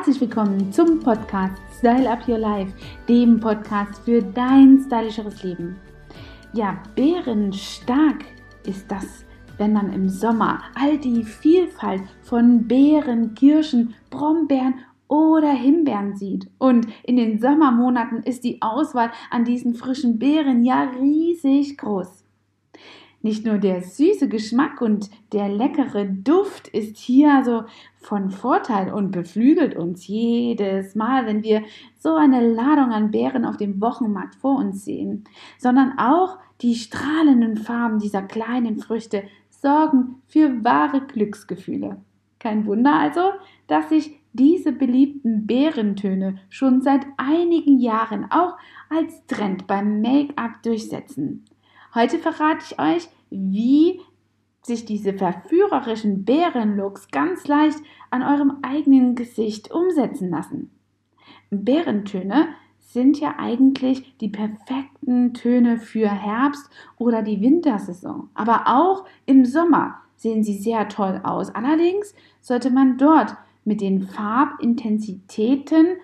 Herzlich willkommen zum Podcast Style Up Your Life, dem Podcast für dein stylischeres Leben. Ja, bärenstark ist das, wenn man im Sommer all die Vielfalt von Beeren, Kirschen, Brombeeren oder Himbeeren sieht. Und in den Sommermonaten ist die Auswahl an diesen frischen Beeren ja riesig groß. Nicht nur der süße Geschmack und der leckere Duft ist hier so von Vorteil und beflügelt uns jedes Mal, wenn wir so eine Ladung an Beeren auf dem Wochenmarkt vor uns sehen, sondern auch die strahlenden Farben dieser kleinen Früchte sorgen für wahre Glücksgefühle. Kein Wunder also, dass sich diese beliebten Beerentöne schon seit einigen Jahren auch als Trend beim Make-up durchsetzen. Heute verrate ich euch, wie sich diese verführerischen Bärenlooks ganz leicht an eurem eigenen Gesicht umsetzen lassen. Bärentöne sind ja eigentlich die perfekten Töne für Herbst oder die Wintersaison. Aber auch im Sommer sehen sie sehr toll aus. Allerdings sollte man dort mit den Farbintensitäten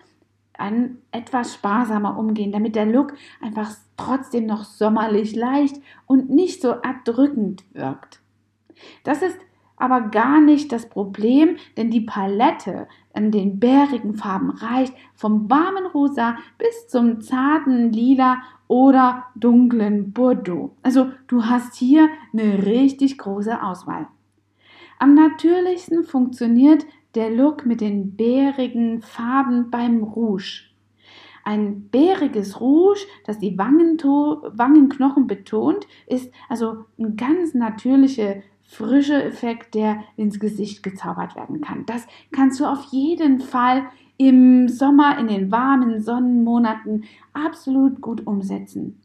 ein, etwas sparsamer umgehen, damit der Look einfach trotzdem noch sommerlich leicht und nicht so erdrückend wirkt. Das ist aber gar nicht das Problem, denn die Palette an den bärigen Farben reicht vom warmen Rosa bis zum zarten Lila oder dunklen Bordeaux. Also du hast hier eine richtig große Auswahl. Am natürlichsten funktioniert der Look mit den bärigen Farben beim Rouge. Ein bäriges Rouge, das die Wangenknochen betont, ist also ein ganz natürlicher frischer Effekt, der ins Gesicht gezaubert werden kann. Das kannst du auf jeden Fall im Sommer, in den warmen Sonnenmonaten absolut gut umsetzen.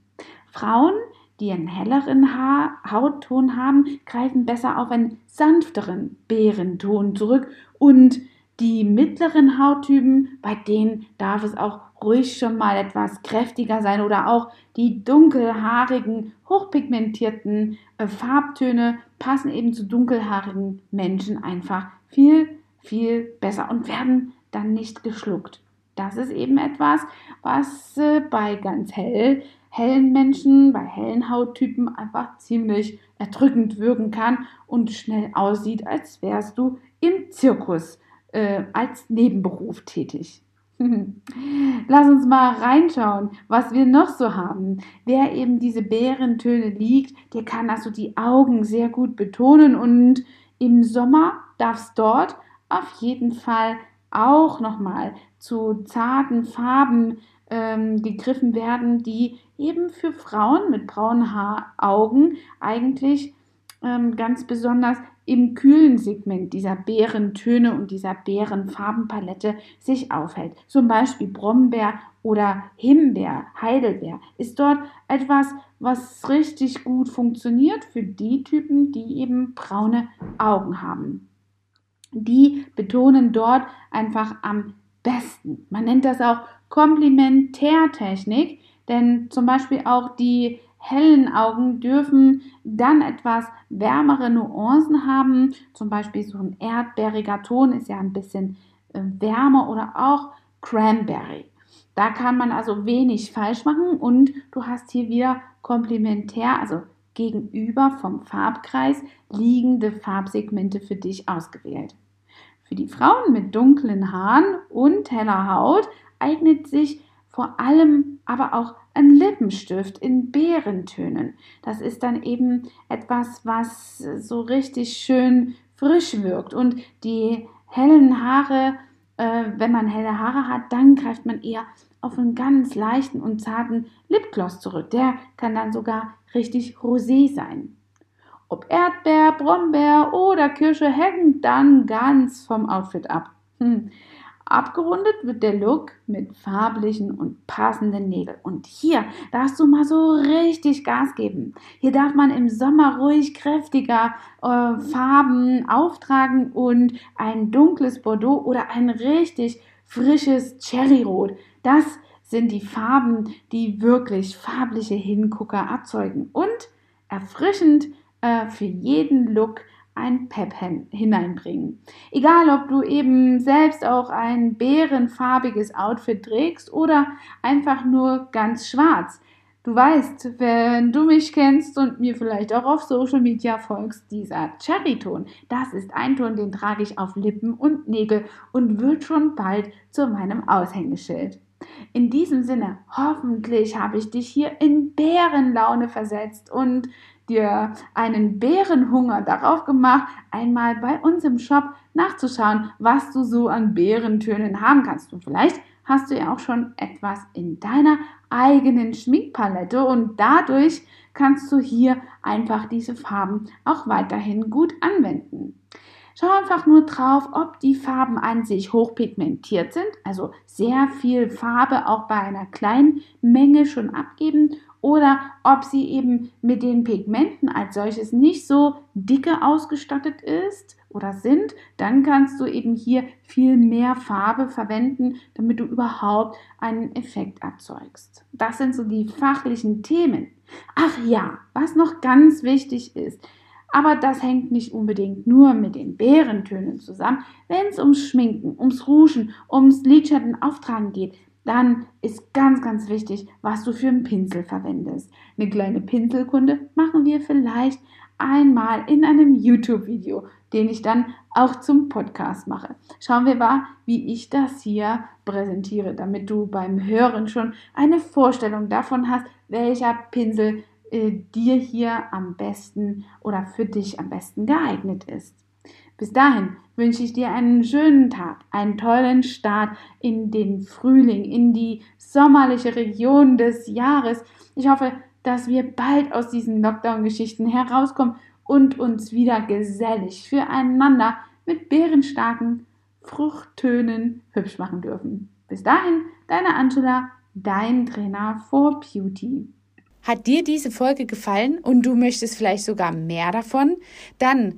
Frauen, die einen helleren Haar Hautton haben, greifen besser auf einen sanfteren Bärenton zurück und die mittleren Hauttypen, bei denen darf es auch ruhig schon mal etwas kräftiger sein oder auch die dunkelhaarigen, hochpigmentierten äh, Farbtöne passen eben zu dunkelhaarigen Menschen einfach viel, viel besser und werden dann nicht geschluckt. Das ist eben etwas, was äh, bei ganz hell hellen Menschen, bei hellen Hauttypen einfach ziemlich erdrückend wirken kann und schnell aussieht, als wärst du im Zirkus äh, als Nebenberuf tätig. Lass uns mal reinschauen, was wir noch so haben. Wer eben diese Bärentöne liegt, der kann also die Augen sehr gut betonen und im Sommer darf es dort auf jeden Fall auch nochmal zu zarten Farben ähm, gegriffen werden, die eben für Frauen mit braunen Haar Augen eigentlich ähm, ganz besonders im kühlen Segment dieser Beerentöne und dieser Beerenfarbenpalette sich aufhält. Zum Beispiel Brombeer oder Himbeer, Heidelbeer ist dort etwas, was richtig gut funktioniert für die Typen, die eben braune Augen haben. Die betonen dort einfach am besten. Man nennt das auch Komplementärtechnik, denn zum Beispiel auch die hellen Augen dürfen dann etwas wärmere Nuancen haben. Zum Beispiel so ein erdbeeriger Ton ist ja ein bisschen äh, wärmer oder auch Cranberry. Da kann man also wenig falsch machen und du hast hier wieder komplementär, also gegenüber vom Farbkreis liegende Farbsegmente für dich ausgewählt. Für die Frauen mit dunklen Haaren und heller Haut eignet sich vor allem aber auch ein Lippenstift in Beerentönen. Das ist dann eben etwas, was so richtig schön frisch wirkt. Und die hellen Haare, äh, wenn man helle Haare hat, dann greift man eher auf einen ganz leichten und zarten Lipgloss zurück. Der kann dann sogar richtig rosé sein. Ob Erdbeer, Brombeer oder Kirsche hängt dann ganz vom Outfit ab. Hm. Abgerundet wird der Look mit farblichen und passenden Nägeln. Und hier darfst du mal so richtig Gas geben. Hier darf man im Sommer ruhig kräftiger äh, Farben auftragen und ein dunkles Bordeaux oder ein richtig frisches Cherryrot. Das sind die Farben, die wirklich farbliche Hingucker erzeugen und erfrischend äh, für jeden Look ein Pep hineinbringen. Egal, ob du eben selbst auch ein bärenfarbiges Outfit trägst oder einfach nur ganz schwarz. Du weißt, wenn du mich kennst und mir vielleicht auch auf Social Media folgst, dieser Cherry-Ton, das ist ein Ton, den trage ich auf Lippen und Nägel und wird schon bald zu meinem Aushängeschild. In diesem Sinne, hoffentlich habe ich dich hier in Bärenlaune versetzt und dir einen Bärenhunger darauf gemacht, einmal bei uns im Shop nachzuschauen, was du so an Bärentönen haben kannst. Und vielleicht hast du ja auch schon etwas in deiner eigenen Schminkpalette und dadurch kannst du hier einfach diese Farben auch weiterhin gut anwenden. Schau einfach nur drauf, ob die Farben an sich hochpigmentiert sind, also sehr viel Farbe auch bei einer kleinen Menge schon abgeben oder ob sie eben mit den Pigmenten als solches nicht so dicke ausgestattet ist oder sind, dann kannst du eben hier viel mehr Farbe verwenden, damit du überhaupt einen Effekt erzeugst. Das sind so die fachlichen Themen. Ach ja, was noch ganz wichtig ist, aber das hängt nicht unbedingt nur mit den Bärentönen zusammen. Wenn es ums Schminken, ums Rougen, ums Lidschatten auftragen geht, dann ist ganz, ganz wichtig, was du für einen Pinsel verwendest. Eine kleine Pinselkunde machen wir vielleicht einmal in einem YouTube-Video, den ich dann auch zum Podcast mache. Schauen wir mal, wie ich das hier präsentiere, damit du beim Hören schon eine Vorstellung davon hast, welcher Pinsel äh, dir hier am besten oder für dich am besten geeignet ist. Bis dahin wünsche ich dir einen schönen Tag, einen tollen Start in den Frühling, in die sommerliche Region des Jahres. Ich hoffe, dass wir bald aus diesen Lockdown-Geschichten herauskommen und uns wieder gesellig füreinander mit bärenstarken Fruchttönen hübsch machen dürfen. Bis dahin, deine Angela, dein Trainer for Beauty. Hat dir diese Folge gefallen und du möchtest vielleicht sogar mehr davon? Dann